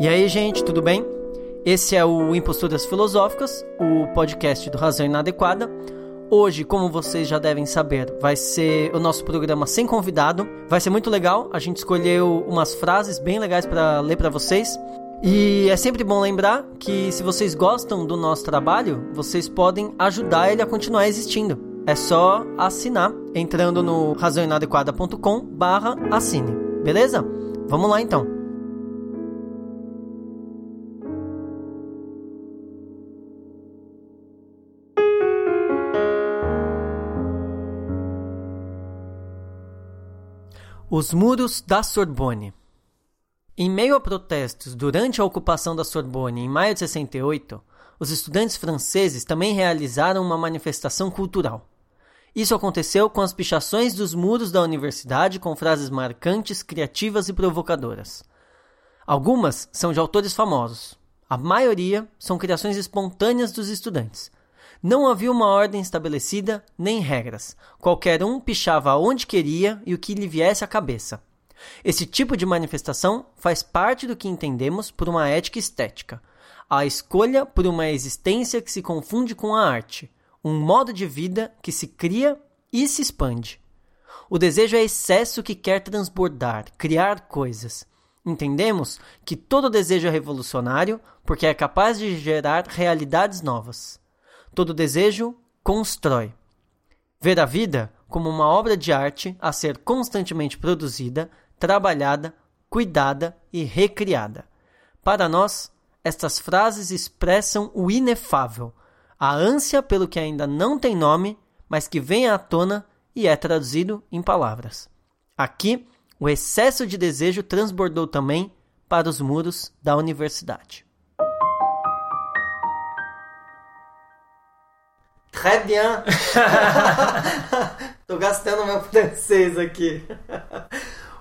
E aí, gente, tudo bem? Esse é o Imposturas Filosóficas, o podcast do Razão Inadequada. Hoje, como vocês já devem saber, vai ser o nosso programa sem convidado. Vai ser muito legal. A gente escolheu umas frases bem legais para ler para vocês. E é sempre bom lembrar que se vocês gostam do nosso trabalho, vocês podem ajudar ele a continuar existindo. É só assinar entrando no razãoinadequada.com/assine. Beleza? Vamos lá então. Os muros da Sorbonne. Em meio a protestos durante a ocupação da Sorbonne em maio de 68, os estudantes franceses também realizaram uma manifestação cultural. Isso aconteceu com as pichações dos muros da universidade com frases marcantes, criativas e provocadoras. Algumas são de autores famosos. A maioria são criações espontâneas dos estudantes. Não havia uma ordem estabelecida nem regras. Qualquer um pichava onde queria e o que lhe viesse à cabeça. Esse tipo de manifestação faz parte do que entendemos por uma ética estética, a escolha por uma existência que se confunde com a arte, um modo de vida que se cria e se expande. O desejo é excesso que quer transbordar, criar coisas. Entendemos que todo desejo é revolucionário porque é capaz de gerar realidades novas. Todo desejo constrói. Ver a vida como uma obra de arte a ser constantemente produzida, trabalhada, cuidada e recriada. Para nós, estas frases expressam o inefável, a ânsia pelo que ainda não tem nome, mas que vem à tona e é traduzido em palavras. Aqui, o excesso de desejo transbordou também para os muros da universidade. Très bien. Tô gastando meu francês aqui.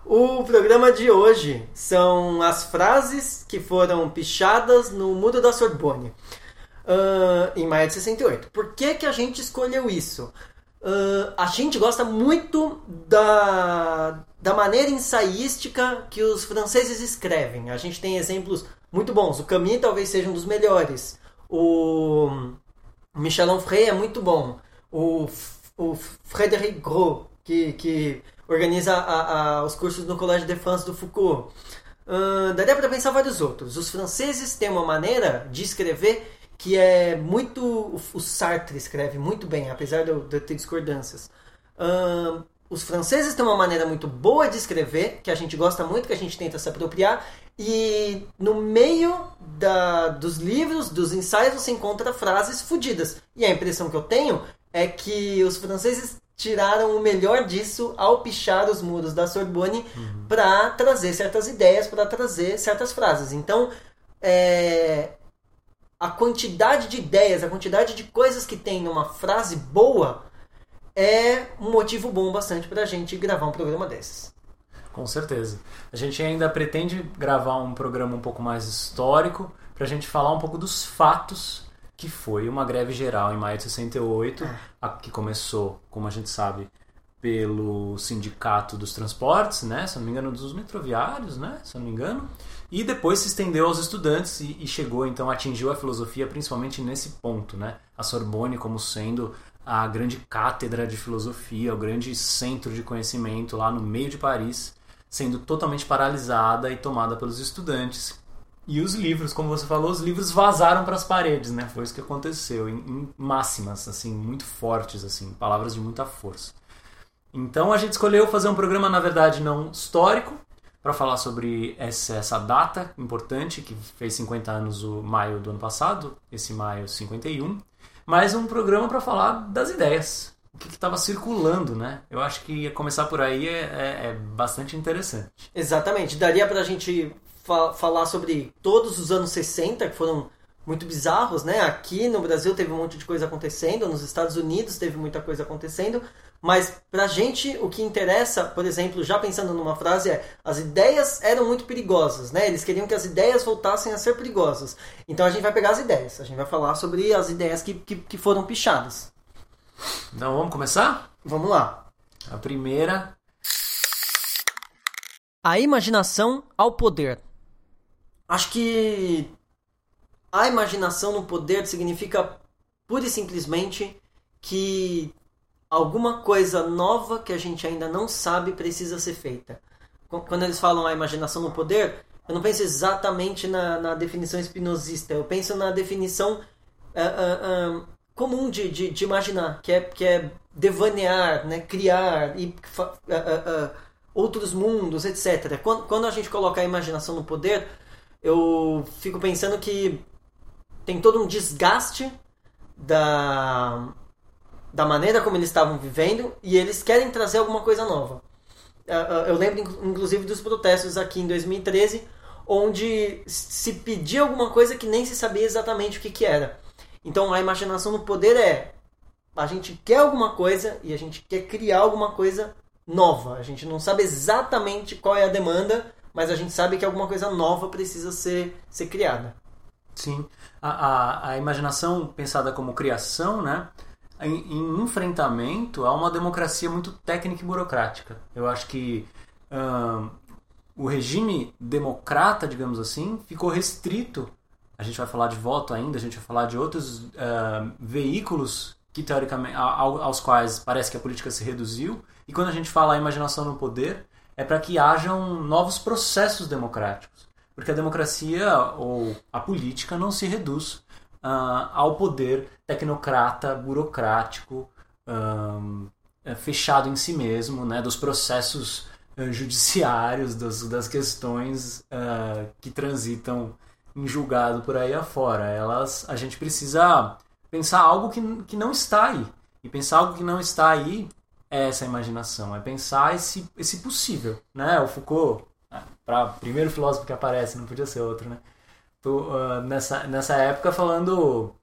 O programa de hoje são as frases que foram pichadas no Muro da Sorbonne uh, em maio de 68. Por que, que a gente escolheu isso? Uh, a gente gosta muito da, da maneira ensaística que os franceses escrevem. A gente tem exemplos muito bons. O Camus talvez seja um dos melhores. O Michel Onfray é muito bom. O, o Frédéric Gros, que, que organiza a, a, os cursos no Collège de France do Foucault. Uh, daria para pensar vários outros. Os franceses têm uma maneira de escrever que é muito. O Sartre escreve muito bem, apesar de de ter discordâncias. Uh, os franceses têm uma maneira muito boa de escrever, que a gente gosta muito, que a gente tenta se apropriar, e no meio da, dos livros, dos ensaios, você encontra frases fodidas. E a impressão que eu tenho é que os franceses tiraram o melhor disso ao pichar os muros da Sorbonne uhum. para trazer certas ideias, para trazer certas frases. Então, é, a quantidade de ideias, a quantidade de coisas que tem numa frase boa é um motivo bom bastante para a gente gravar um programa desses. Com certeza. A gente ainda pretende gravar um programa um pouco mais histórico para a gente falar um pouco dos fatos que foi uma greve geral em maio de 68, é. a, que começou, como a gente sabe, pelo sindicato dos transportes, né? Se não me engano, dos metroviários, né? Se não me engano. E depois se estendeu aos estudantes e, e chegou, então, atingiu a filosofia principalmente nesse ponto, né? A Sorbonne como sendo a grande cátedra de filosofia, o grande centro de conhecimento lá no meio de Paris sendo totalmente paralisada e tomada pelos estudantes. E os livros, como você falou, os livros vazaram para as paredes, né? Foi isso que aconteceu, em, em máximas, assim, muito fortes, assim, palavras de muita força. Então a gente escolheu fazer um programa, na verdade, não histórico, para falar sobre essa, essa, data importante, que fez 50 anos o maio do ano passado, esse maio 51, mas um programa para falar das ideias, o que estava circulando, né? Eu acho que começar por aí é, é, é bastante interessante. Exatamente. Daria para a gente fa falar sobre todos os anos 60, que foram muito bizarros, né? Aqui no Brasil teve um monte de coisa acontecendo, nos Estados Unidos teve muita coisa acontecendo, mas pra gente o que interessa, por exemplo, já pensando numa frase é as ideias eram muito perigosas, né? Eles queriam que as ideias voltassem a ser perigosas. Então a gente vai pegar as ideias, a gente vai falar sobre as ideias que, que, que foram pichadas. Então vamos começar? Vamos lá. A primeira. A imaginação ao poder. acho que a imaginação no poder significa pura e simplesmente que alguma coisa nova que a gente ainda não sabe precisa ser feita. Quando eles falam a imaginação no poder, eu não penso exatamente na, na definição espinosista, eu penso na definição uh, uh, uh, comum de, de, de, imaginar, que é, que é devanear, né? criar e outros mundos, etc. Quando, quando a gente coloca a imaginação no poder, eu fico pensando que tem todo um desgaste da, da maneira como eles estavam vivendo e eles querem trazer alguma coisa nova. Eu lembro, inclusive, dos protestos aqui em 2013, onde se pedia alguma coisa que nem se sabia exatamente o que, que era. Então a imaginação no poder é a gente quer alguma coisa e a gente quer criar alguma coisa nova. A gente não sabe exatamente qual é a demanda, mas a gente sabe que alguma coisa nova precisa ser, ser criada. Sim. A, a, a imaginação pensada como criação, né? Em, em, enfrentamento a uma democracia muito técnica e burocrática. Eu acho que o regime democrata, digamos assim, ficou restrito. A gente vai falar de voto ainda, a gente vai falar de outros uh, veículos que teoricamente aos quais parece que a política se reduziu. E quando a gente fala a imaginação no poder, é para que hajam novos processos democráticos. Porque a democracia ou a política não se reduz uh, ao poder tecnocrata, burocrático, um, fechado em si mesmo, né, dos processos uh, judiciários, das, das questões uh, que transitam em julgado por aí afora. Elas, a gente precisa pensar algo que, que não está aí. E pensar algo que não está aí é essa imaginação, é pensar esse, esse possível. Né? O Foucault, para primeiro filósofo que aparece, não podia ser outro, né? Tô, uh, nessa, nessa época falando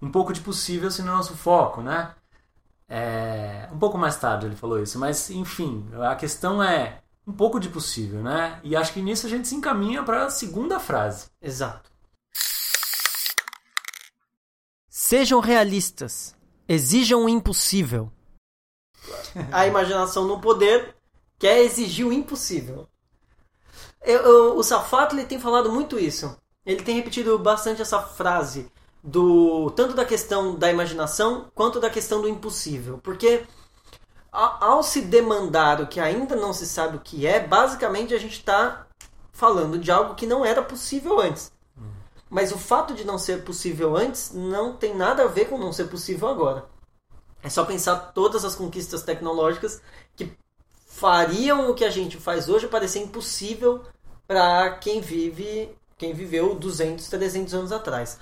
um pouco de possível se não nosso foco, né? É, um pouco mais tarde ele falou isso, mas enfim, a questão é um pouco de possível, né? E acho que nisso a gente se encaminha para a segunda frase. Exato. Sejam realistas. Exijam o impossível. A imaginação no poder quer exigir o impossível. Eu, eu, o Safato ele tem falado muito isso. Ele tem repetido bastante essa frase do tanto da questão da imaginação quanto da questão do impossível, porque ao se demandar o que ainda não se sabe o que é, basicamente a gente está falando de algo que não era possível antes. Mas o fato de não ser possível antes não tem nada a ver com não ser possível agora. É só pensar todas as conquistas tecnológicas que fariam o que a gente faz hoje parecer impossível para quem vive, quem viveu 200, 300 anos atrás.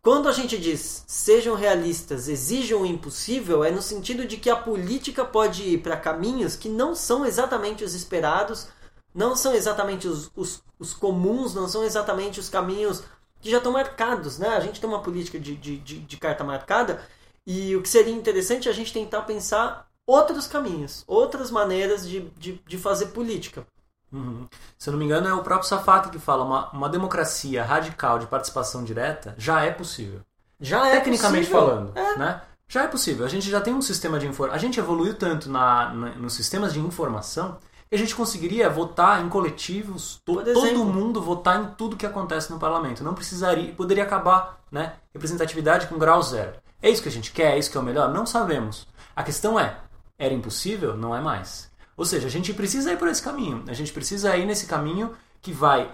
Quando a gente diz sejam realistas, exijam o impossível, é no sentido de que a política pode ir para caminhos que não são exatamente os esperados, não são exatamente os, os, os comuns, não são exatamente os caminhos que já estão marcados. Né? A gente tem uma política de, de, de, de carta marcada e o que seria interessante é a gente tentar pensar outros caminhos, outras maneiras de, de, de fazer política. Uhum. Se eu não me engano, é o próprio Safati que fala uma, uma democracia radical de participação direta já é possível. Já é Tecnicamente possível. falando, é. né? Já é possível. A gente já tem um sistema de informação. A gente evoluiu tanto na, na, nos sistemas de informação que a gente conseguiria votar em coletivos, to, todo mundo votar em tudo que acontece no parlamento. Não precisaria, poderia acabar, né? Representatividade com grau zero. É isso que a gente quer? É isso que é o melhor? Não sabemos. A questão é, era impossível? Não é mais. Ou seja, a gente precisa ir por esse caminho. A gente precisa ir nesse caminho que vai.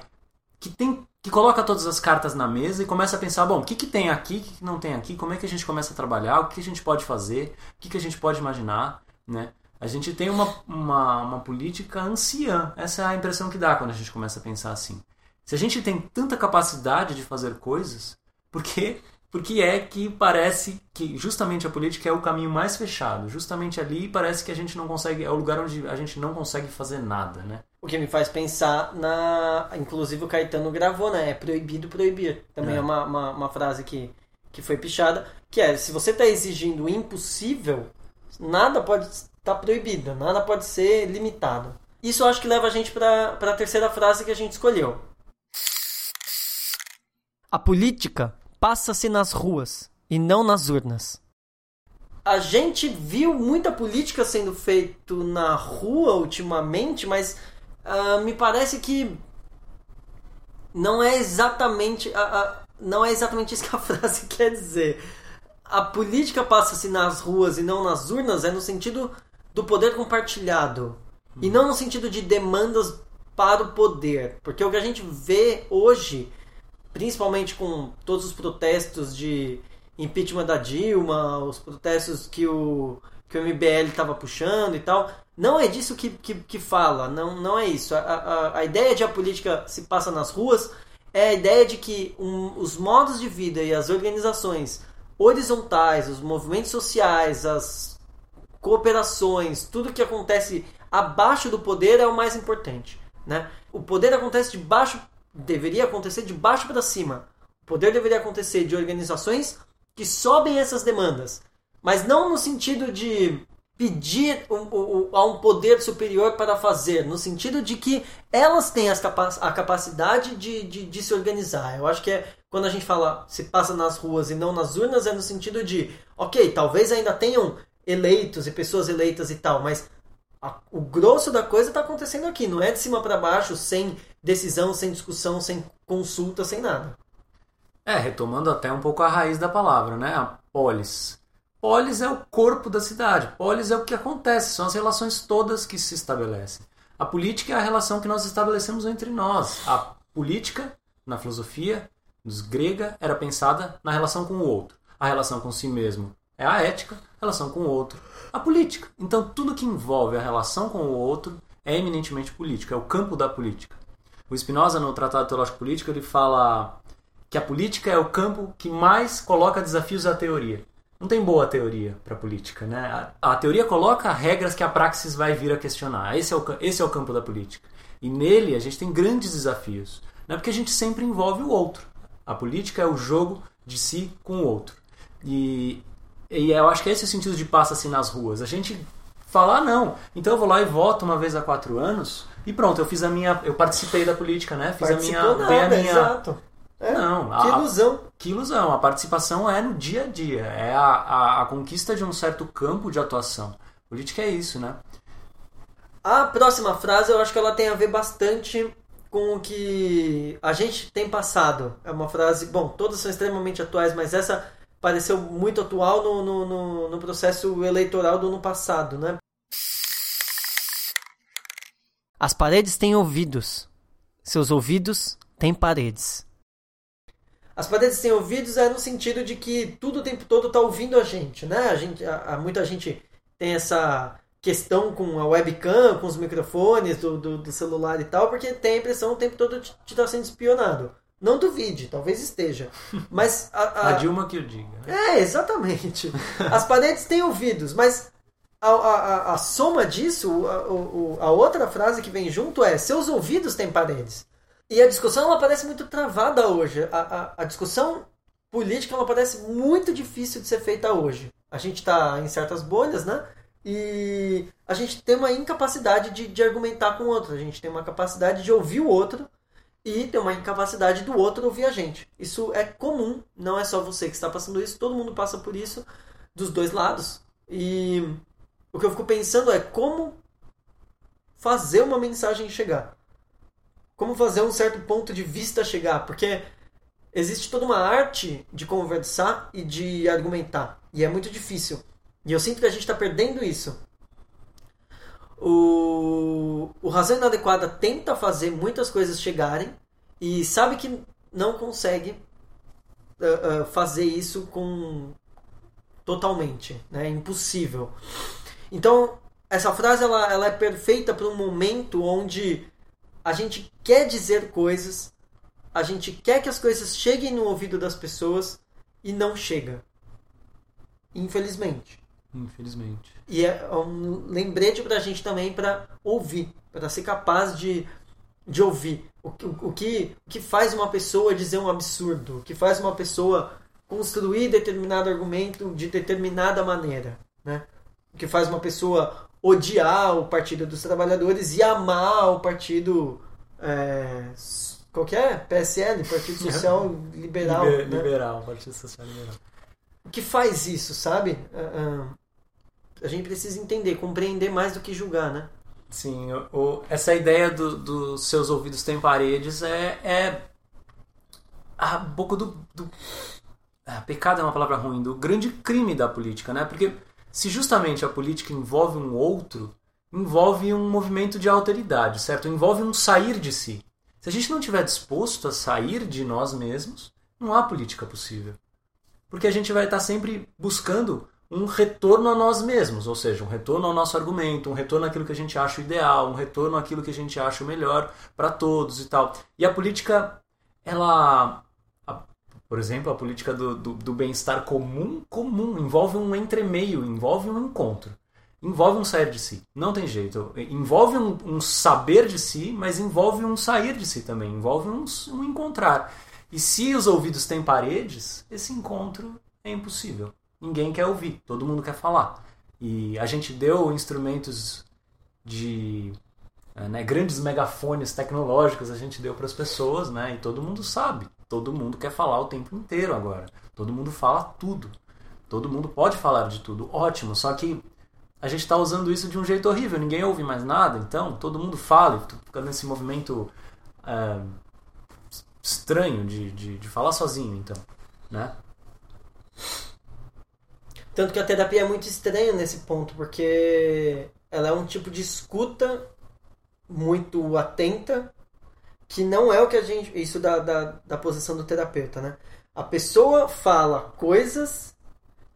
que tem. que coloca todas as cartas na mesa e começa a pensar, bom, o que, que tem aqui, o que, que não tem aqui, como é que a gente começa a trabalhar, o que a gente pode fazer, o que, que a gente pode imaginar, né? A gente tem uma, uma, uma política anciã. Essa é a impressão que dá quando a gente começa a pensar assim. Se a gente tem tanta capacidade de fazer coisas, por que porque é que parece que justamente a política é o caminho mais fechado. Justamente ali parece que a gente não consegue, é o lugar onde a gente não consegue fazer nada, né? O que me faz pensar na. Inclusive o Caetano gravou, né? É proibido proibir. Também é, é uma, uma, uma, frase que, que foi pichada. Que é: se você está exigindo o impossível, nada pode estar tá proibido, nada pode ser limitado. Isso acho que leva a gente para a terceira frase que a gente escolheu. A política passa-se nas ruas e não nas urnas. A gente viu muita política sendo feito na rua ultimamente, mas uh, me parece que não é exatamente a, a, não é exatamente isso que a frase quer dizer. A política passa-se nas ruas e não nas urnas é no sentido do poder compartilhado hum. e não no sentido de demandas para o poder, porque o que a gente vê hoje, principalmente com todos os protestos de impeachment da Dilma, os protestos que o que o MBL estava puxando e tal, não é disso que, que, que fala, não, não é isso. A, a, a, ideia de a política se passa nas ruas é a ideia de que um, os modos de vida e as organizações horizontais, os movimentos sociais, as cooperações, tudo que acontece abaixo do poder é o mais importante. Né? O poder acontece de baixo, deveria acontecer de baixo para cima. O poder deveria acontecer de organizações que sobem essas demandas, mas não no sentido de pedir a um poder superior para fazer, no sentido de que elas têm a capacidade de, de, de, se organizar. Eu acho que é quando a gente fala se passa nas ruas e não nas urnas, é no sentido de, ok, talvez ainda tenham eleitos e pessoas eleitas e tal, mas a, o grosso da coisa está acontecendo aqui, não é de cima para baixo, sem decisão, sem discussão, sem consulta, sem nada. É, retomando até um pouco a raiz da palavra, né? A polis Polis é o corpo da cidade. Polis é o que acontece, são as relações todas que se estabelecem. A política é a relação que nós estabelecemos entre nós. A política, na filosofia dos grega, era pensada na relação com o outro. A relação com si mesmo é a ética, relação com o outro, a política. Então, tudo que envolve a relação com o outro é eminentemente político, é o campo da política. O Spinoza, no Tratado Teológico Político, ele fala que a política é o campo que mais coloca desafios à teoria não tem boa teoria para política, né? A, a, teoria coloca regras que a praxis vai vir a questionar. Esse é, o, esse é o campo da política. E nele a gente tem grandes desafios, né? Porque a gente sempre envolve o outro. A política é o jogo de si com o outro. E, e eu acho que esse é o sentido de passa-se nas ruas. A gente fala, ah, não, então eu vou lá e voto uma vez a quatro anos e pronto, eu fiz a minha. Eu participei da política, né? Fiz Participou a minha. Nada, a minha exato. É, não, que ilusão. A, que ilusão. A participação é no dia a dia, é a, a, a conquista de um certo campo de atuação. Política é isso, né? A próxima frase eu acho que ela tem a ver bastante com o que a gente tem passado. É uma frase, bom, todas são extremamente atuais, mas essa pareceu muito atual no, no, no, no processo eleitoral do ano passado, né? As paredes têm ouvidos. Seus ouvidos têm paredes. As paredes têm ouvidos é no sentido de que tudo o tempo todo está ouvindo a gente, né? A gente, a, a, muita gente tem essa questão com a webcam, com os microfones do, do, do celular e tal, porque tem a impressão o tempo todo de estar tá sendo espionado. Não duvide, talvez esteja. Mas a, a, a Dilma que o diga. Né? É, exatamente. As paredes têm ouvidos, mas a, a, a, soma disso, a, a, outra frase que vem junto é: seus ouvidos têm paredes. E a discussão ela parece muito travada hoje. A, a, a discussão política ela parece muito difícil de ser feita hoje. A gente está em certas bolhas, né? E a gente tem uma incapacidade de, de argumentar com o outro. A gente tem uma capacidade de ouvir o outro e tem uma incapacidade do outro ouvir a gente. Isso é comum, não é só você que está passando isso, todo mundo passa por isso dos dois lados. E o que eu fico pensando é como fazer uma mensagem chegar como fazer um certo ponto de vista chegar, porque existe toda uma arte de conversar e de argumentar, e é muito difícil. E eu sinto que a gente está perdendo isso. O, o Razão Inadequada tenta fazer muitas coisas chegarem e sabe que não consegue uh, uh, fazer isso com totalmente, né? É impossível. Então essa frase ela, ela é perfeita para um momento onde a gente quer dizer coisas, a gente quer que as coisas cheguem no ouvido das pessoas e não chega. Infelizmente. Infelizmente. E é um lembrete pra gente também para ouvir, para ser capaz de, de ouvir. O, o, o, que, o que faz uma pessoa dizer um absurdo, o que faz uma pessoa construir determinado argumento de determinada maneira, né? O que faz uma pessoa odiar o Partido dos Trabalhadores e amar o Partido. É, qual que é? PSL, Partido Social Liberal. Liber, né? Liberal, Partido Social Liberal. O que faz isso, sabe? Uh, uh, a gente precisa entender, compreender mais do que julgar, né? Sim, o, essa ideia dos do seus ouvidos têm paredes é, é um pouco do, do pecado é uma palavra ruim, do grande crime da política, né? Porque se justamente a política envolve um outro, envolve um movimento de alteridade, certo? Envolve um sair de si. Se a gente não estiver disposto a sair de nós mesmos, não há política possível. Porque a gente vai estar sempre buscando um retorno a nós mesmos, ou seja, um retorno ao nosso argumento, um retorno àquilo que a gente acha ideal, um retorno àquilo que a gente acha melhor para todos e tal. E a política, ela por exemplo, a política do, do, do bem-estar comum, comum, envolve um entremeio, envolve um encontro, envolve um sair de si. Não tem jeito. Envolve um, um saber de si, mas envolve um sair de si também, envolve um, um encontrar. E se os ouvidos têm paredes, esse encontro é impossível. Ninguém quer ouvir, todo mundo quer falar. E a gente deu instrumentos de eh, né, grandes megafones tecnológicos a gente deu para as pessoas, né, e todo mundo sabe. Todo mundo quer falar o tempo inteiro agora. Todo mundo fala tudo. Todo mundo pode falar de tudo. Ótimo, só que a gente está usando isso de um jeito horrível. Ninguém ouve mais nada, então todo mundo fala. Fica nesse movimento é, estranho de, de, de falar sozinho, então, né? Tanto que a terapia é muito estranha nesse ponto, porque ela é um tipo de escuta muito atenta que não é o que a gente. Isso da, da, da posição do terapeuta, né? A pessoa fala coisas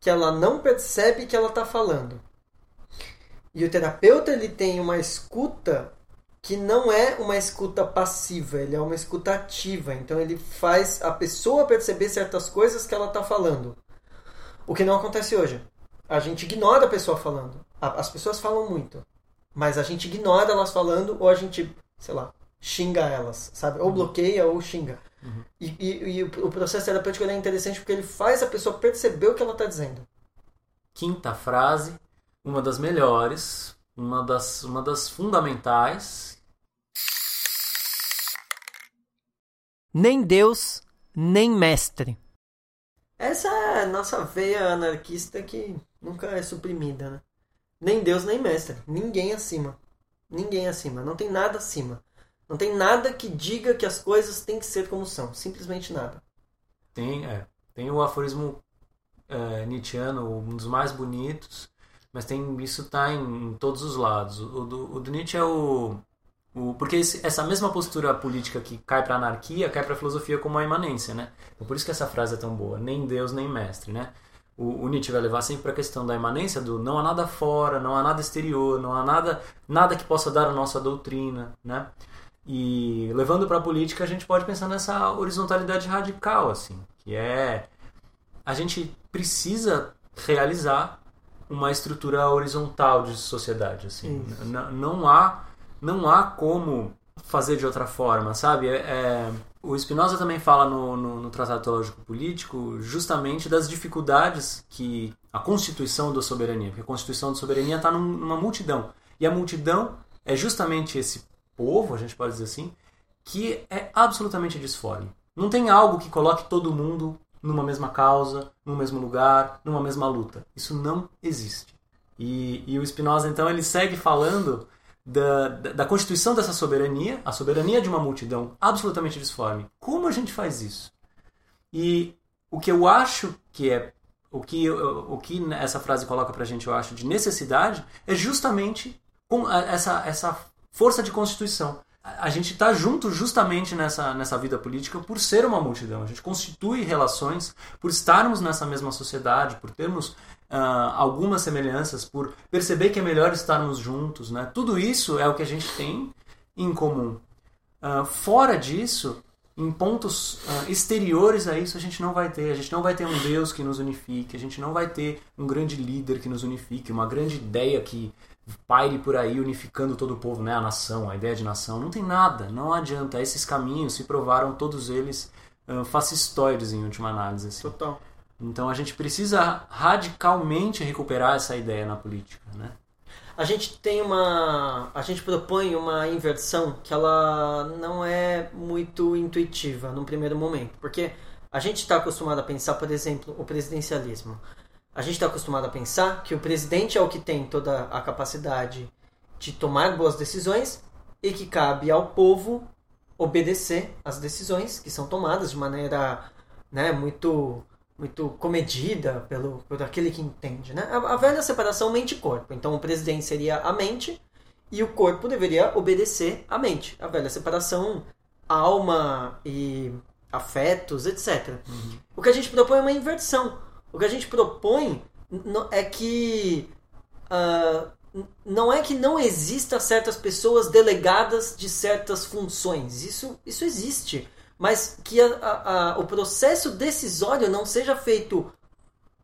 que ela não percebe que ela está falando. E o terapeuta ele tem uma escuta que não é uma escuta passiva, ele é uma escuta ativa. Então ele faz a pessoa perceber certas coisas que ela está falando. O que não acontece hoje. A gente ignora a pessoa falando. As pessoas falam muito, mas a gente ignora elas falando ou a gente, sei lá, xinga elas, sabe? Ou uhum. bloqueia ou xinga. Uhum. E, e, e, o processo terapêutico é interessante porque ele faz a pessoa perceber o que ela está dizendo. Quinta frase, uma das melhores, uma das, uma das fundamentais. Nem Deus, nem mestre. Essa é a nossa veia anarquista que nunca é suprimida, né? Nem Deus, nem mestre. Ninguém acima. Ninguém acima. Não tem nada acima. Não tem nada que diga que as coisas têm que ser como são. Simplesmente nada. Tem, é. Tem o aforismo é, Nietzscheano, um dos mais bonitos, mas tem isso tá em, em todos os lados. O do, o do Nietzsche é o, o porque esse, essa mesma postura política que cai para anarquia cai para filosofia como a imanência, né? Então, por isso que essa frase é tão boa, nem Deus nem mestre, né? O, o Nietzsche vai levar sempre para a questão da imanência do não há nada fora, não há nada exterior, não há nada nada que possa dar a nossa doutrina, né? E levando para a política, a gente pode pensar nessa horizontalidade radical, assim, que é a gente precisa realizar uma estrutura horizontal de sociedade, assim. Não há não há como fazer de outra forma, sabe? É, é, o Spinoza também fala no, no, no, Tratado Teológico Político justamente das dificuldades que a constituição da soberania, porque a constituição da soberania está num, numa multidão. E a multidão é justamente esse povo, a gente pode dizer assim, que é absolutamente disforme. Não tem algo que coloque todo mundo numa mesma causa, num mesmo lugar, numa mesma luta. Isso não existe. E, e o Spinoza, então, ele segue falando da, da, constituição dessa soberania, a soberania de uma multidão absolutamente disforme. Como a gente faz isso? E o que eu acho que é o que, o que essa frase coloca pra gente, eu acho, de necessidade, é justamente essa, essa força de constituição. A gente está junto justamente nessa, nessa vida política por ser uma multidão. A gente constitui relações por estarmos nessa mesma sociedade, por termos uh, algumas semelhanças, por perceber que é melhor estarmos juntos. Né? Tudo isso é o que a gente tem em comum. Uh, fora disso, em pontos uh, exteriores a isso, a gente não vai ter. A gente não vai ter um Deus que nos unifique, a gente não vai ter um grande líder que nos unifique, uma grande ideia que paire por aí unificando todo o povo, né? a nação, a ideia de nação. Não tem nada, não adianta. Esses caminhos se provaram todos eles uh, fascistoides em última análise. Assim. Total. Então a gente precisa radicalmente recuperar essa ideia na política. Né? A gente tem uma. A gente propõe uma inversão que ela não é muito intuitiva num primeiro momento. Porque a gente está acostumado a pensar, por exemplo, o presidencialismo a gente está acostumado a pensar que o presidente é o que tem toda a capacidade de tomar boas decisões e que cabe ao povo obedecer às decisões que são tomadas de maneira né, muito muito comedida pelo por aquele que entende, né? A, a velha separação mente-corpo. Então o presidente seria a mente e o corpo deveria obedecer à mente. A velha separação alma e afetos, etc. Uhum. O que a gente propõe é uma inversão. O que a gente propõe é que uh, não é que não exista certas pessoas delegadas de certas funções. Isso, isso existe. Mas que a, a, a, o processo decisório não seja feito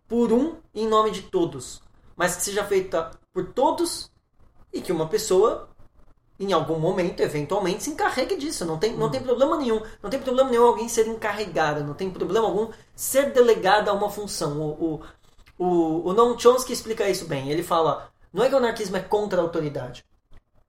por um em nome de todos, mas que seja feita por todos e que uma pessoa em algum momento, eventualmente, se encarregue disso. Não tem, não tem problema nenhum. Não tem problema nenhum alguém ser encarregado. Não tem problema algum ser delegado a uma função. O, o, o, o Noam Chomsky explica isso bem. Ele fala não é que o anarquismo é contra a autoridade.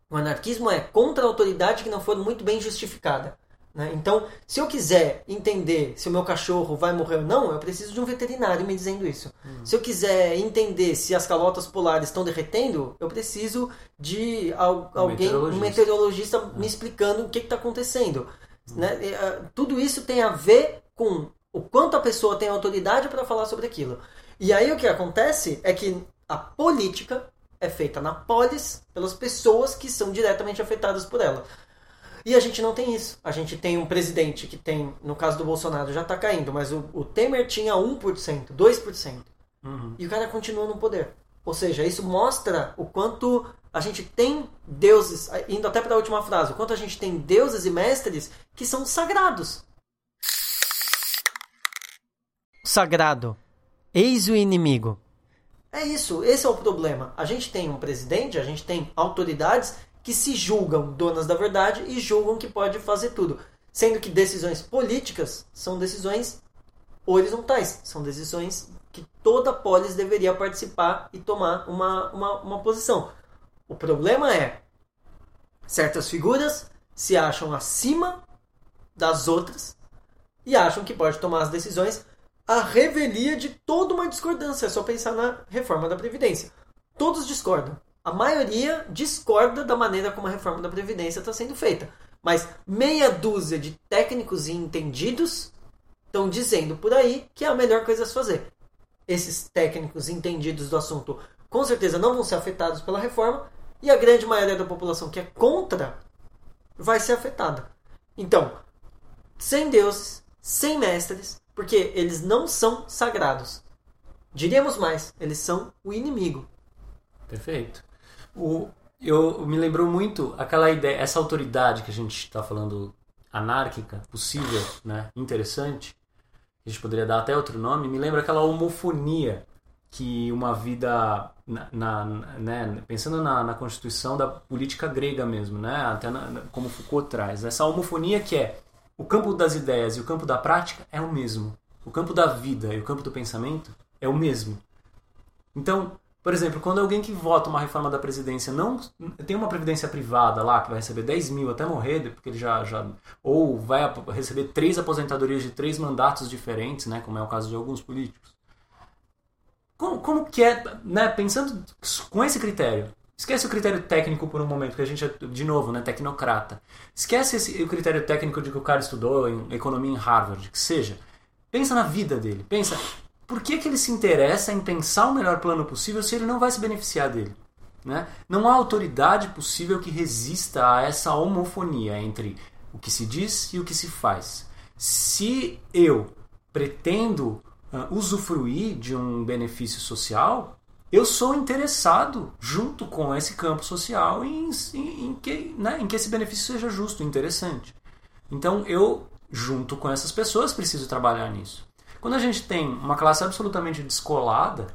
O anarquismo é contra a autoridade que não for muito bem justificada. Né? Então, se eu quiser entender se o meu cachorro vai morrer ou não, eu preciso de um veterinário me dizendo isso. Hum. Se eu quiser entender se as calotas polares estão derretendo, eu preciso de al um alguém, meteorologista. um meteorologista me é. explicando o que está acontecendo. Hum. Né? Ah, tudo isso tem a ver com o quanto a pessoa tem autoridade para falar sobre aquilo. E aí o que acontece é que a política é feita na polis pelas pessoas que são diretamente afetadas por ela. E a gente não tem isso. A gente tem um presidente que tem, no caso do Bolsonaro já está caindo, mas o, o, Temer tinha 1%, 2%. Uhum. E o cara continua no poder. Ou seja, isso mostra o quanto a gente tem deuses, indo até para a última frase, o quanto a gente tem deuses e mestres que são sagrados. Sagrado. Eis o inimigo. É isso, esse é o problema. A gente tem um presidente, a gente tem autoridades que se julgam donas da verdade e julgam que pode fazer tudo. Sendo que decisões políticas são decisões horizontais, são decisões que toda polis deveria participar e tomar uma, uma, uma posição. O problema é certas figuras se acham acima das outras e acham que pode tomar as decisões a revelia de toda uma discordância. É só pensar na reforma da Previdência. Todos discordam. A maioria discorda da maneira como a reforma da Previdência está sendo feita. Mas meia dúzia de técnicos e entendidos estão dizendo por aí que é a melhor coisa a se fazer. Esses técnicos entendidos do assunto com certeza não vão ser afetados pela reforma e a grande maioria da população que é contra vai ser afetada. Então, sem deuses, sem mestres, porque eles não são sagrados. Diríamos mais, eles são o inimigo. Perfeito. O, eu me lembrou muito aquela ideia, essa autoridade que a gente está falando anárquica, possível, né, interessante, a gente poderia dar até outro nome, me lembra aquela homofonia que uma vida, na, na né, pensando na, na, constituição da política grega mesmo, né, até na, como Foucault traz, essa homofonia que é o campo das ideias e o campo da prática é o mesmo. O campo da vida e o campo do pensamento é o mesmo. Então, por exemplo, quando alguém que vota uma reforma da presidência não tem uma previdência privada lá que vai receber 10 mil até morrer, porque ele já, já ou vai receber três aposentadorias de três mandatos diferentes, né, como é o caso de alguns políticos. Como, como que é, né, pensando com esse critério, Esquece o critério técnico por um momento, porque a gente é, de novo, né, tecnocrata. Esquece esse, o critério técnico de que o cara estudou em economia em Harvard, que seja. Pensa na vida dele. Pensa, por que, que ele se interessa em pensar o melhor plano possível se ele não vai se beneficiar dele? Né? Não há autoridade possível que resista a essa homofonia entre o que se diz e o que se faz. Se eu pretendo uh, usufruir de um benefício social, eu sou interessado, junto com esse campo social, em, em, em, que, né, em que esse benefício seja justo, interessante. Então eu, junto com essas pessoas, preciso trabalhar nisso. Quando a gente tem uma classe absolutamente descolada,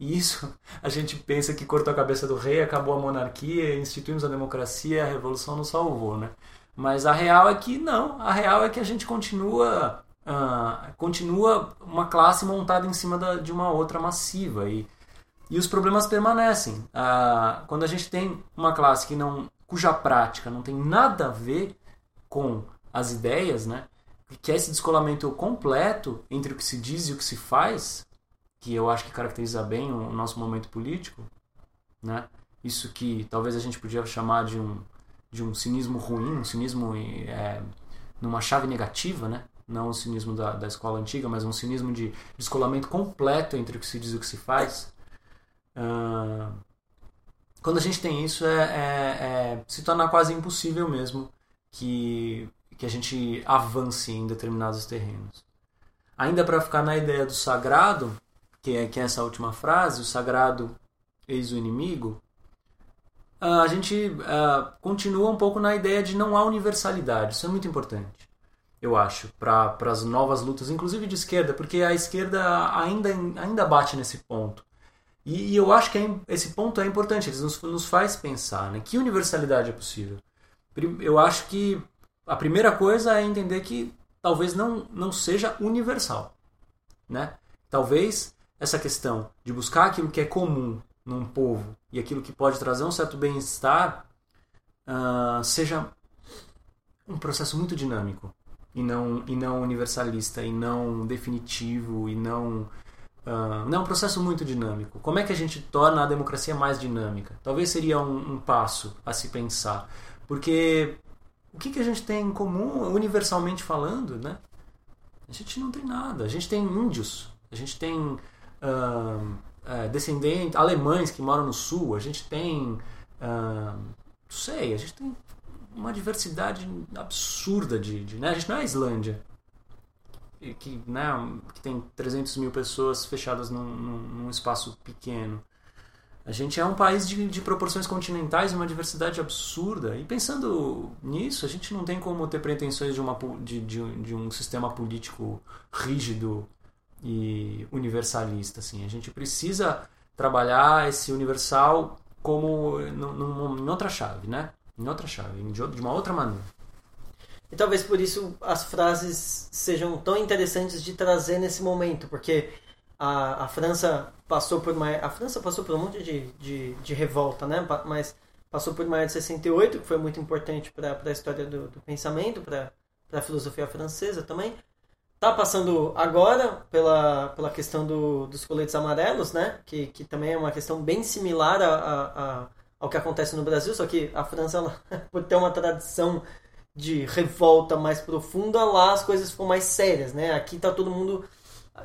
e isso a gente pensa que cortou a cabeça do rei, acabou a monarquia, instituímos a democracia, a revolução nos salvou, né? Mas a real é que não, a real é que a gente continua, uh, continua uma classe montada em cima da, de uma outra massiva e e os problemas permanecem. Ah, quando a gente tem uma classe que não, cuja prática não tem nada a ver com as ideias, né? Que é esse descolamento completo entre o que se diz e o que se faz, que eu acho que caracteriza bem o nosso momento político, né? Isso que talvez a gente podia chamar de um de um cinismo ruim, um cinismo é, numa chave negativa, né? não o cinismo da, da escola antiga, mas um cinismo de descolamento completo entre o que se diz e o que se faz. Uh, quando a gente tem isso, é, é, é, se torna quase impossível mesmo que, que a gente avance em determinados terrenos. Ainda para ficar na ideia do sagrado, que é, que é essa última frase, o sagrado eis o inimigo, a gente uh, continua um pouco na ideia de não há universalidade. Isso é muito importante, eu acho, para as novas lutas, inclusive de esquerda, porque a esquerda ainda, ainda bate nesse ponto. E, e eu acho que é, esse ponto é importante, ele nos, nos faz pensar né? que universalidade é possível. Eu acho que a primeira coisa é entender que talvez não, não seja universal. Né? Talvez essa questão de buscar aquilo que é comum num povo e aquilo que pode trazer um certo bem-estar uh, seja um processo muito dinâmico e não, e não universalista e não definitivo e não uh, não é um processo muito dinâmico como é que a gente torna a democracia mais dinâmica talvez seria um, um passo a se pensar porque o que, que a gente tem em comum universalmente falando né a gente não tem nada a gente tem índios a gente tem uh, descendentes alemães que moram no sul, a gente tem, uh, não sei, a gente tem uma diversidade absurda de, de né? a gente não é a Islândia que, né, que tem 300 mil pessoas fechadas num, num, num espaço pequeno. A gente é um país de, de, proporções continentais uma diversidade absurda. E pensando nisso, a gente não tem como ter pretensões de, uma, de, de, de um sistema político rígido e universalista. Assim. A gente precisa trabalhar esse universal como num, em outra chave, né? Em outra chave, de uma outra maneira. E talvez por isso as frases sejam tão interessantes de trazer nesse momento, porque a, a França passou por uma a França passou por um monte de, de, de revolta, né? Mas passou por maio de 68, que foi muito importante para a história do, do pensamento, para a filosofia francesa também. Tá passando agora pela, pela questão do, dos coletes amarelos, né? Que, que também é uma questão bem similar a, a, a, ao que acontece no Brasil, só que a França, ela, por ter uma tradição de revolta mais profunda, lá as coisas ficam mais sérias, né? Aqui tá todo mundo.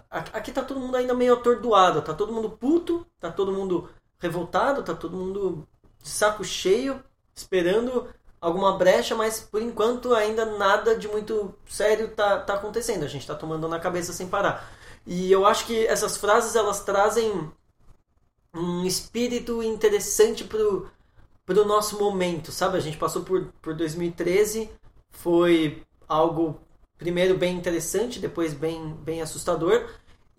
Aqui tá todo mundo ainda meio atordoado, tá todo mundo puto, tá todo mundo revoltado, tá todo mundo de saco cheio, esperando alguma brecha, mas por enquanto ainda nada de muito sério tá, tá acontecendo. A gente tá tomando na cabeça sem parar. E eu acho que essas frases elas trazem um espírito interessante pro, pro nosso momento, sabe? A gente passou por, por 2013, foi algo primeiro bem interessante, depois bem, bem assustador.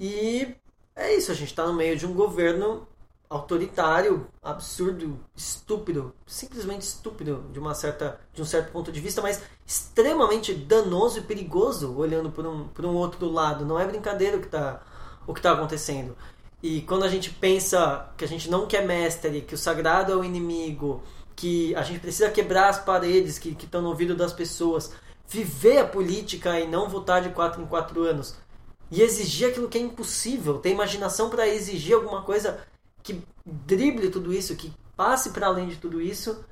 E é isso, a gente está no meio de um governo autoritário, absurdo, estúpido, simplesmente estúpido de uma certa de um certo ponto de vista, mas extremamente danoso e perigoso olhando por um por um outro lado. Não é brincadeira o que está o que está acontecendo. E quando a gente pensa que a gente não quer mestre, que o sagrado é o inimigo, que a gente precisa quebrar as paredes que estão no ouvido das pessoas, viver a política e não votar de quatro em quatro anos e exigir aquilo que é impossível, ter imaginação para exigir alguma coisa que drible tudo isso, que passe para além de tudo isso,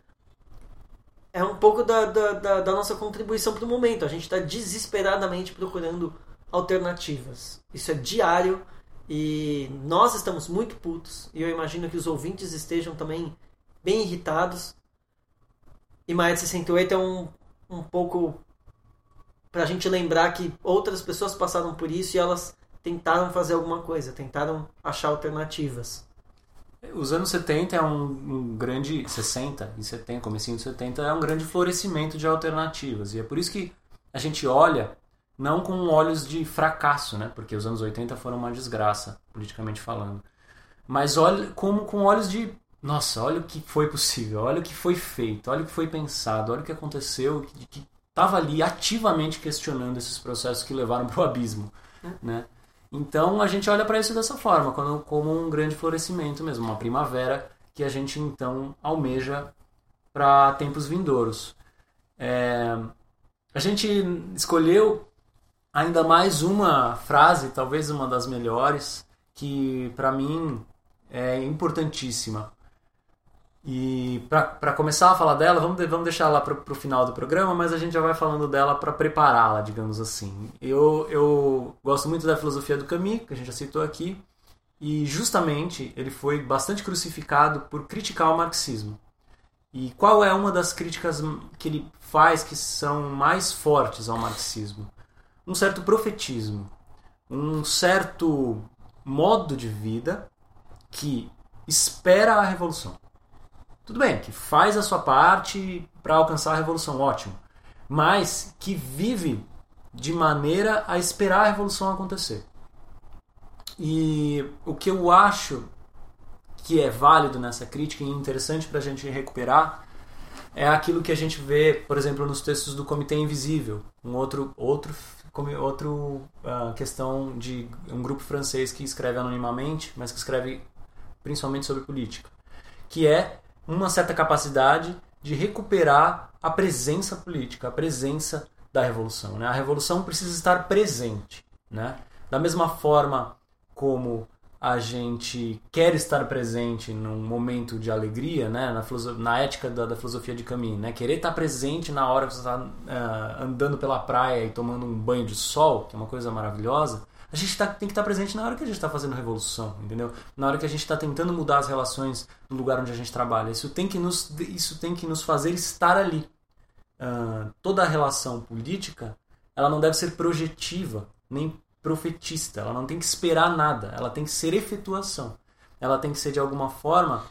é um pouco da, da, da, da nossa contribuição para o momento. A gente está desesperadamente procurando alternativas. Isso é diário e nós estamos muito putos e eu imagino que os ouvintes estejam também bem irritados. E Maia de 68 é um, um pouco para a gente lembrar que outras pessoas passaram por isso e elas tentaram fazer alguma coisa, tentaram achar alternativas. Os anos 70 é um, um, grande 60 e 70, comecinho de 70 é um grande florescimento de alternativas e é por isso que a gente olha não com olhos de fracasso, né? Porque os anos 80 foram uma desgraça, politicamente falando. Mas olha como com olhos de nossa, olha o que foi possível, olha o que foi feito, olha o que foi pensado, olha o que aconteceu, que estava ali ativamente questionando esses processos que levaram para o abismo, é. né? Então a gente olha para isso dessa forma, como um grande florescimento mesmo, uma primavera que a gente então almeja para tempos vindouros. É, a gente escolheu ainda mais uma frase, talvez uma das melhores, que para mim é importantíssima. E para começar a falar dela, vamos, vamos deixar lá para o final do programa, mas a gente já vai falando dela para prepará-la, digamos assim. Eu, eu gosto muito da filosofia do Camus, que a gente já citou aqui, e justamente ele foi bastante crucificado por criticar o marxismo. E qual é uma das críticas que ele faz que são mais fortes ao marxismo? Um certo profetismo, um certo modo de vida que espera a revolução. Tudo bem, que faz a sua parte para alcançar a revolução, ótimo. Mas que vive de maneira a esperar a revolução acontecer. E o que eu acho que é válido nessa crítica e interessante para a gente recuperar é aquilo que a gente vê, por exemplo, nos textos do Comitê Invisível, um outro outro outro uh, questão de um grupo francês que escreve anonimamente, mas que escreve principalmente sobre política, que é uma certa capacidade de recuperar a presença política, a presença da revolução. Né? A revolução precisa estar presente. Né? Da mesma forma como a gente quer estar presente num momento de alegria, né? na, na ética da, da, filosofia de caminho, né? querer estar presente na hora que você está uh, andando pela praia e tomando um banho de sol, que é uma coisa maravilhosa, a gente tá, tem que estar presente na hora que a gente está fazendo revolução, entendeu? Na hora que a gente está tentando mudar as relações no lugar onde a gente trabalha. Isso tem que nos, isso tem que nos fazer estar ali. Uh, toda a relação política ela não deve ser projetiva nem profetista. Ela não tem que esperar nada. Ela tem que ser efetuação. Ela tem que ser de alguma forma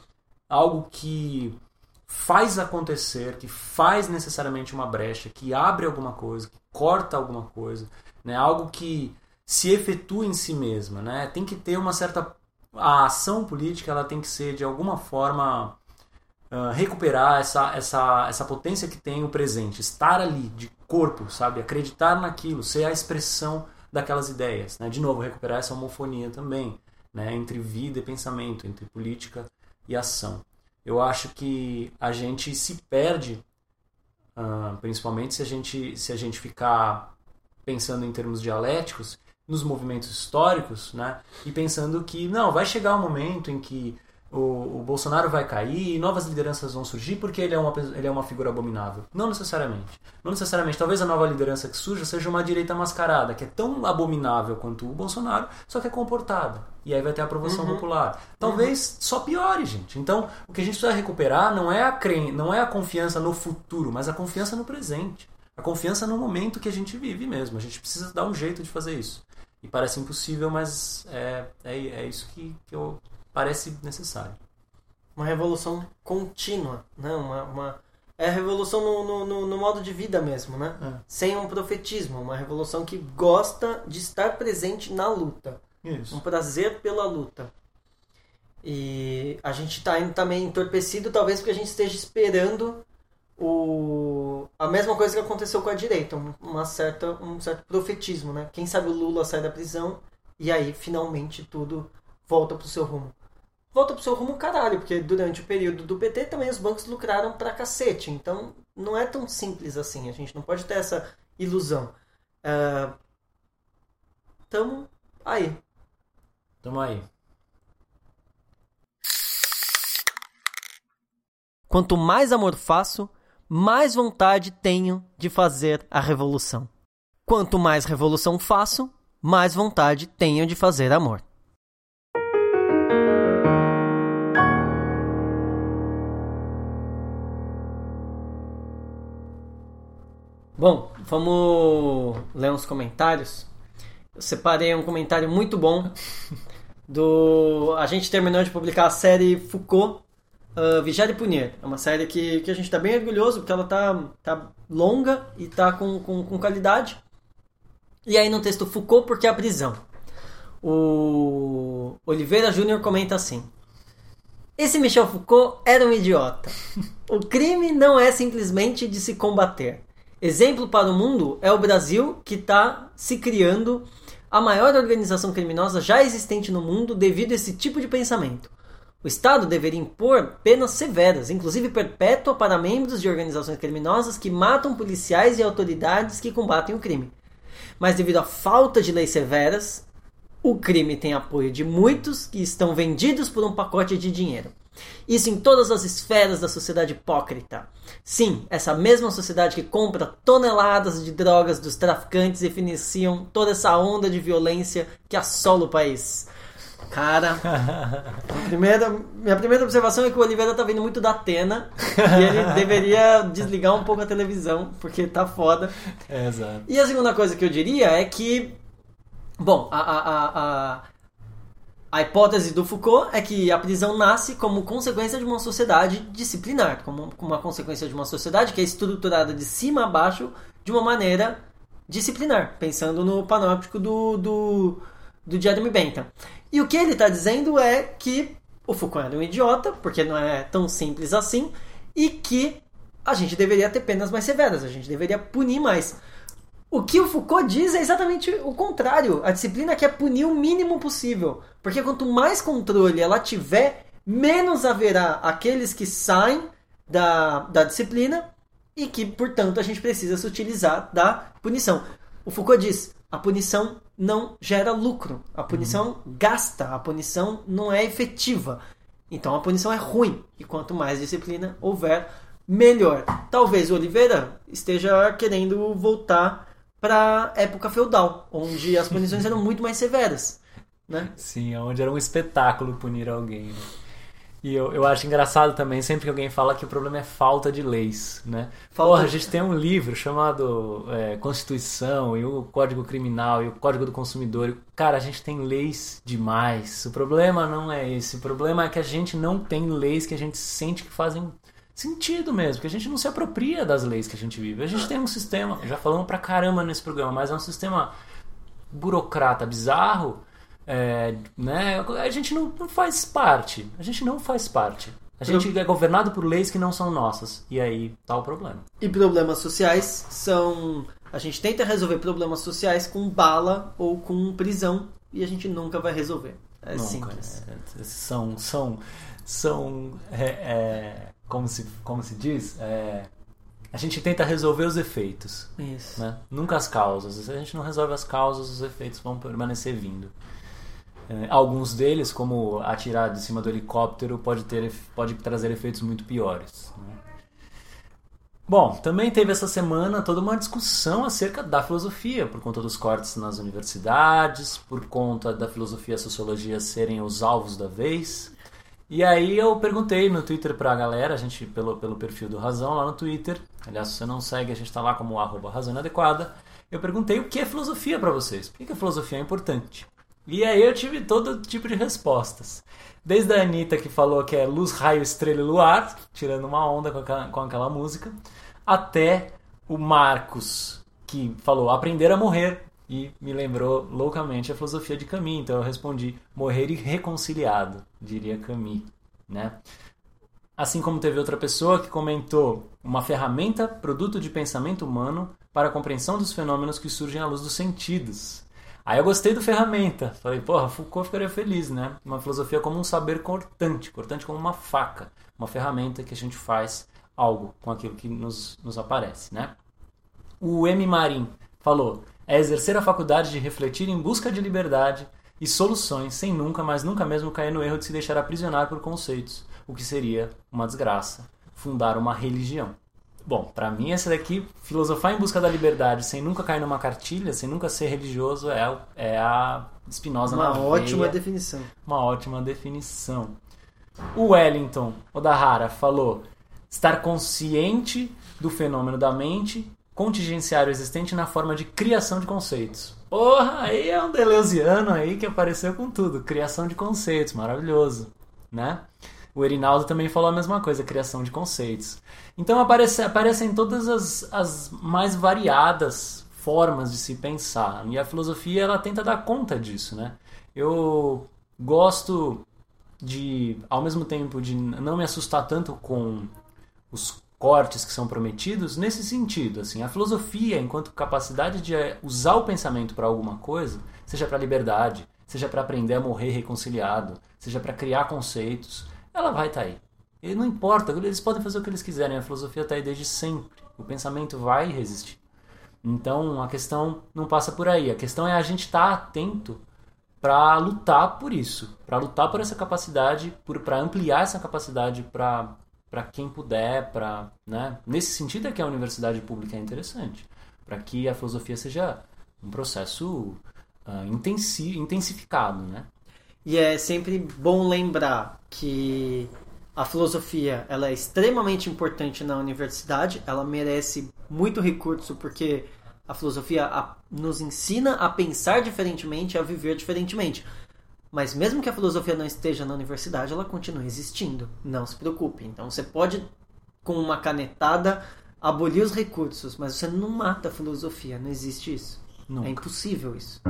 algo que faz acontecer, que faz necessariamente uma brecha, que abre alguma coisa, que corta alguma coisa, né? Algo que se efetua em si mesma, né? Tem que ter uma certa a ação política, ela tem que ser de alguma forma uh, recuperar essa, essa, essa potência que tem o presente, estar ali de corpo, sabe? Acreditar naquilo, ser a expressão daquelas ideias, né? De novo, recuperar essa homofonia também, né? Entre vida e pensamento, entre política e ação. Eu acho que a gente se perde, uh, principalmente se a gente se a gente ficar pensando em termos dialéticos nos movimentos históricos, né? E pensando que não, vai chegar um momento em que o, o, Bolsonaro vai cair e novas lideranças vão surgir porque ele é, uma, ele é uma figura abominável. Não necessariamente. Não necessariamente. Talvez a nova liderança que surja seja uma direita mascarada, que é tão abominável quanto o Bolsonaro, só que é comportada. E aí vai ter a aprovação uhum. popular. Talvez uhum. só piore, gente. Então, o que a gente precisa recuperar não é a cren não é a confiança no futuro, mas a confiança no presente. A confiança no momento que a gente vive mesmo. A gente precisa dar um jeito de fazer isso. E parece impossível, mas é, é, é isso que, que eu, parece necessário. Uma revolução contínua, né? Uma, uma... É a revolução no, no, no, modo de vida mesmo, né? É. Sem um profetismo. Uma revolução que gosta de estar presente na luta. Isso. Um prazer pela luta. E a gente está indo também entorpecido, talvez porque a gente esteja esperando o, a mesma coisa que aconteceu com a direita, uma certa, um certo profetismo, né? Quem sabe o Lula sai da prisão e aí finalmente tudo volta pro seu rumo. Volta pro seu rumo caralho, porque durante o período do PT também os bancos lucraram pra cacete, então não é tão simples assim, a gente não pode ter essa ilusão. Uh, tamo aí. Tamo aí. Quanto mais amor faço, mais vontade tenho de fazer a revolução. Quanto mais revolução faço, mais vontade tenho de fazer amor. Bom, vamos ler uns comentários. Eu separei um comentário muito bom do. A gente terminou de publicar a série Foucault uh, Vigiar e Punir. É uma série que, que a gente está bem orgulhoso, porque ela tá, tá longa e tá com, com, com qualidade. E aí no texto Foucault, porque a prisão. O Oliveira Júnior comenta assim: Esse Michel Foucault era um idiota. O crime não é simplesmente de se combater. Exemplo para o mundo é o Brasil, que está se criando a maior organização criminosa já existente no mundo devido a esse tipo de pensamento. O Estado deveria impor penas severas, inclusive perpétua, para membros de organizações criminosas que matam policiais e autoridades que combatem o crime. Mas devido à falta de leis severas, o crime tem apoio de muitos que estão vendidos por um pacote de dinheiro. Isso em todas as esferas da sociedade hipócrita. Sim, essa mesma sociedade que compra toneladas de drogas dos traficantes e financiam toda essa onda de violência que assola o país. Cara, primeira, minha primeira observação é que o Oliveira tá vindo muito da Atena e ele deveria desligar um pouco a televisão, porque tá foda. É, exato. E a segunda coisa que eu diria é que, bom, a, a, a, a hipótese do Foucault é que a prisão nasce como consequência de uma sociedade disciplinar, como uma consequência de uma sociedade que é estruturada de cima a baixo de uma maneira disciplinar, pensando no panóptico do, do, do Jeremy Bentham. E o que ele está dizendo é que o Foucault era um idiota, porque não é tão simples assim, e que a gente deveria ter penas mais severas, a gente deveria punir mais. O que o Foucault diz é exatamente o contrário. A disciplina quer punir o mínimo possível. Porque quanto mais controle ela tiver, menos haverá aqueles que saem da, da disciplina e que, portanto, a gente precisa se utilizar da punição. O Foucault diz: a punição não gera lucro. A punição uhum. gasta, a punição não é efetiva. Então a punição é ruim. E quanto mais disciplina houver, melhor. Talvez o Oliveira esteja querendo voltar para época feudal, onde as punições eram muito mais severas. Né? Sim, onde era um espetáculo punir alguém. Né? E eu, eu acho engraçado também, sempre que alguém fala que o problema é falta de leis, né? Falta... Porra, a gente tem um livro chamado é, Constituição e o Código Criminal e o Código do Consumidor. Cara, a gente tem leis demais. O problema não é esse. O problema é que a gente não tem leis que a gente sente que fazem sentido mesmo, que a gente não se apropria das leis que a gente vive. A gente tem um sistema, já falamos pra caramba nesse programa, mas é um sistema burocrata bizarro é, né? A gente não, não, faz parte. A gente não faz parte. A gente é governado por leis que não são nossas. E aí tá o problema. E problemas sociais são. A gente tenta resolver problemas sociais com bala ou com prisão e a gente nunca vai resolver. É nunca, simples. É, são. são, são é, é, como, se, como se diz? É, a gente tenta resolver os efeitos. Isso. Né? Nunca as causas. Se a gente não resolve as causas, os efeitos vão permanecer vindo. É, alguns deles, como atirar de cima do helicóptero, pode, ter, pode trazer efeitos muito piores. Né? Bom, também teve essa semana toda uma discussão acerca da filosofia, por conta dos cortes nas universidades, por conta da filosofia e sociologia serem os alvos da vez. E aí eu perguntei no Twitter pra galera, a gente, pelo, pelo perfil do Razão lá no Twitter, aliás, se você não segue, a gente tá lá como arroba razão inadequada, eu perguntei o que é filosofia para vocês, por que a filosofia é importante? E aí eu tive todo tipo de respostas. Desde a Anitta, que falou que é luz, raio, estrela e luar, tirando uma onda com aquela, com aquela música, até o Marcos, que falou aprender a morrer, e me lembrou loucamente a filosofia de Camus. Então eu respondi morrer irreconciliado, diria Camus, né? Assim como teve outra pessoa que comentou uma ferramenta, produto de pensamento humano para a compreensão dos fenômenos que surgem à luz dos sentidos. Aí eu gostei do ferramenta. Falei, porra, Foucault ficaria feliz, né? Uma filosofia como um saber cortante, cortante como uma faca, uma ferramenta que a gente faz algo com aquilo que nos, nos aparece, né? O M. Marim falou, é exercer a faculdade de refletir em busca de liberdade e soluções sem nunca, mas nunca mesmo cair no erro de se deixar aprisionar por conceitos, o que seria uma desgraça, fundar uma religião. Bom, para mim essa daqui, filosofar em busca da liberdade sem nunca cair numa cartilha, sem nunca ser religioso, é, é a Spinoza Uma na ótima veia. definição. Uma ótima definição. O Wellington Odahara falou estar consciente do fenômeno da mente, contingenciário existente na forma de criação de conceitos. Porra, aí é um deleuziano aí que apareceu com tudo, criação de conceitos, maravilhoso, né? O Erinaldo também falou a mesma coisa, criação de conceitos. Então aparece, aparecem todas as, as mais variadas formas de se pensar. E a filosofia ela tenta dar conta disso, né? Eu gosto de, ao mesmo tempo, de não me assustar tanto com os cortes que são prometidos nesse sentido. Assim, a filosofia, enquanto capacidade de usar o pensamento para alguma coisa, seja para liberdade, seja para aprender a morrer reconciliado, seja para criar conceitos, ela vai estar tá aí. E não importa, eles podem fazer o que eles quiserem, a filosofia está aí desde sempre. O pensamento vai resistir. Então a questão não passa por aí. A questão é a gente estar tá atento para lutar por isso, para lutar por essa capacidade, para ampliar essa capacidade para quem puder, para, né? Nesse sentido é que a universidade pública é interessante, para que a filosofia seja um processo uh, intensi intensificado, né? E é sempre bom lembrar que a filosofia ela é extremamente importante na universidade, ela merece muito recurso porque a filosofia nos ensina a pensar diferentemente, a viver diferentemente. Mas mesmo que a filosofia não esteja na universidade, ela continua existindo. Não se preocupe. Então você pode, com uma canetada, abolir os recursos, mas você não mata a filosofia. Não existe isso. Nunca. É impossível isso.